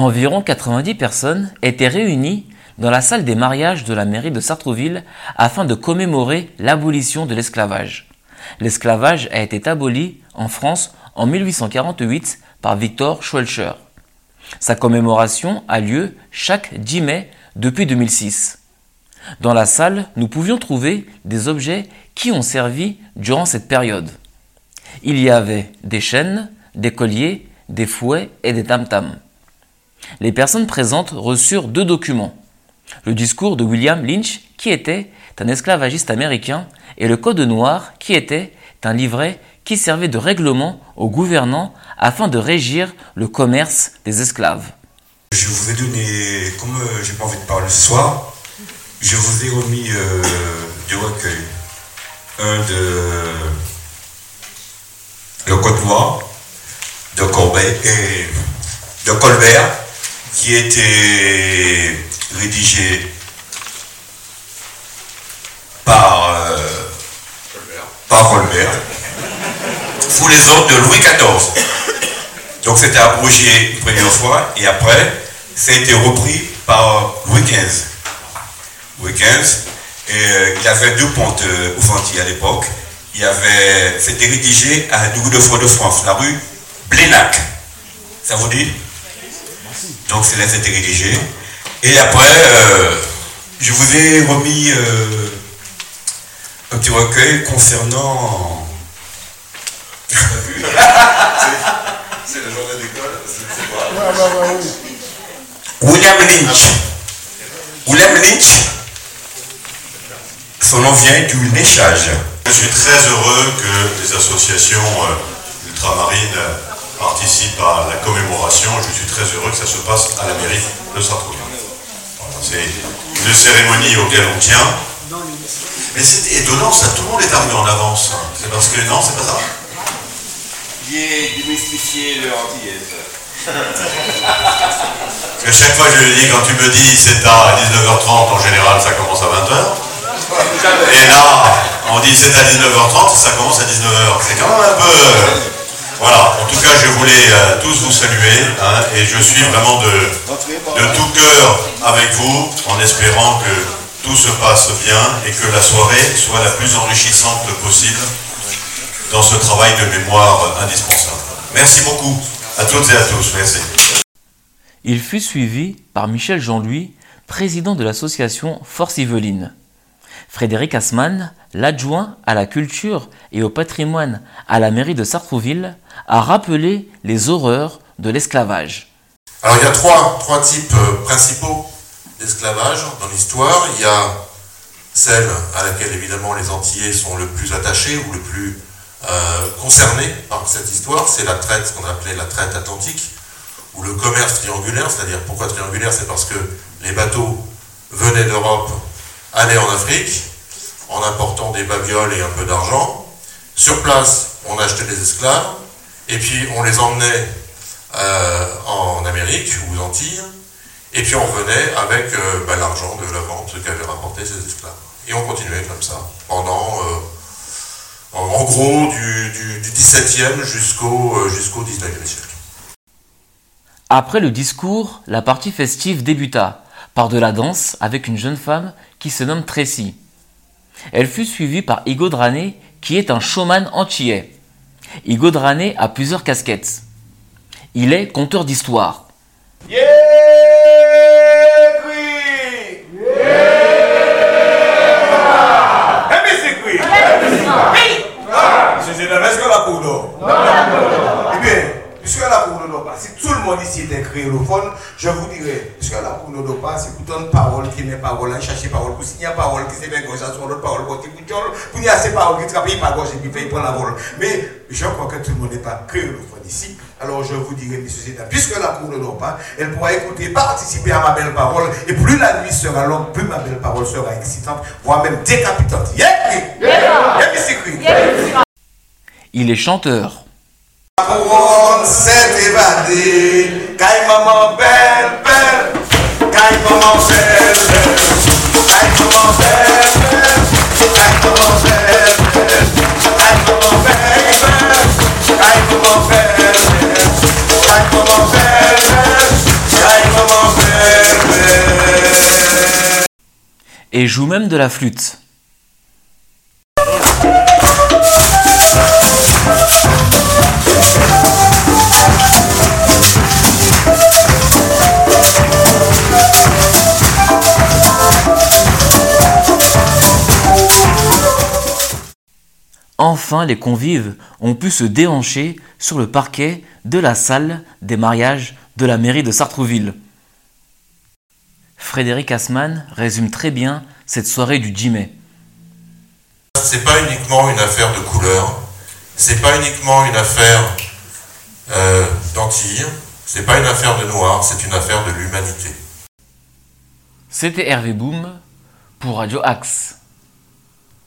Environ 90 personnes étaient réunies dans la salle des mariages de la mairie de Sartrouville afin de commémorer l'abolition de l'esclavage. L'esclavage a été aboli en France en 1848 par Victor Schwelcher. Sa commémoration a lieu chaque 10 mai depuis 2006. Dans la salle, nous pouvions trouver des objets qui ont servi durant cette période. Il y avait des chaînes, des colliers, des fouets et des tam-tams. Les personnes présentes reçurent deux documents. Le discours de William Lynch, qui était un esclavagiste américain, et le Code noir, qui était un livret qui servait de règlement aux gouvernants afin de régir le commerce des esclaves. Je vous ai donné, comme euh, j'ai pas envie de parler ce soir, je vous ai remis euh, du recueil. Un de Le Code Noir de Corbeil et de Colbert qui était rédigé par, euh, par Colbert sous les ordres de Louis XIV. Donc c'était abrogé une première fois et après ça a été repris par Louis XV. Louis XV, et, euh, il avait deux pontes euh, au à l'époque. Il y avait, c'était rédigé à Dougou de de France, la rue Blénac. Ça vous dit? Donc c'est là c'était rédigé. Et après, euh, je vous ai remis un petit recueil concernant. c'est le journal d'école, William Lynch. William Lynch, son nom vient du léchage. Je suis très heureux que les associations euh, ultramarines participent à la commémoration. Je suis très heureux que ça se passe à la mairie de Sartrouville. c'est une cérémonie auquel on tient. Mais c'est étonnant, ça, tout le monde est arrivé en avance. C'est parce que, non, c'est pas ça J'ai démystifié le antillaise. Parce que chaque fois je lui dis, quand tu me dis c'est à 19h30, en général ça commence à 20h. Et là, on dit c'est à 19h30, ça commence à 19h. C'est quand même un peu... Voilà, en tout cas je voulais euh, tous vous saluer hein, et je suis vraiment de, de tout cœur avec vous en espérant que tout se passe bien et que la soirée soit la plus enrichissante possible dans ce travail de mémoire indispensable. Merci beaucoup à toutes et à tous. Merci. Il fut suivi par Michel Jean-Louis, président de l'association Force Yveline. Frédéric Asman, l'adjoint à la culture et au patrimoine à la mairie de Sartrouville, a rappelé les horreurs de l'esclavage. Alors il y a trois, types euh, principaux d'esclavage dans l'histoire. Il y a celle à laquelle évidemment les Antillais sont le plus attachés ou le plus euh, concernés par cette histoire, c'est la traite, ce qu'on appelait la traite atlantique, ou le commerce triangulaire, c'est-à-dire pourquoi triangulaire? C'est parce que les bateaux venaient d'Europe aller en Afrique en apportant des babioles et un peu d'argent. Sur place, on achetait des esclaves et puis on les emmenait euh, en Amérique ou aux Antilles et puis on revenait avec euh, bah, l'argent de la vente qu'avaient rapporté ces esclaves. Et on continuait comme ça pendant, euh, en, gros, du, du, 17e jusqu'au jusqu'au 19e siècle. Après le discours, la partie festive débuta par de la danse avec une jeune femme qui se nomme Tracy. Elle fut suivie par Igo Drané, qui est un showman antillais. Igo Drané a plusieurs casquettes. Il est conteur d'histoire puisque la cour ne pas, si tout le monde ici était créolophone, je vous dirais, puisque la cour ne pas, c'est pour une parole qui n'est pas parole, chercher parole, pour signer parole qui s'est fait gauche, sur l'autre parole, pour qu'il y a ces paroles qui travaillent par gauche et puis fait prendre la vol. Mais je crois que tout le monde n'est pas créolophone ici. Alors je vous dirais, messieurs et puisque la cour ne dort pas, elle pourra écouter, participer à ma belle parole, et plus la nuit sera longue, plus ma belle parole sera excitante, voire même décapitante. Yeah! Yeah! Il est chanteur. Et joue même de la flûte. Enfin, les convives ont pu se déhancher sur le parquet de la salle des mariages de la mairie de Sartrouville. Frédéric Asman résume très bien cette soirée du 10 mai. C'est pas uniquement une affaire de couleur, c'est pas uniquement une affaire euh, d'Antilles, c'est pas une affaire de noir, c'est une affaire de l'humanité. C'était Hervé Boom pour Radio Axe.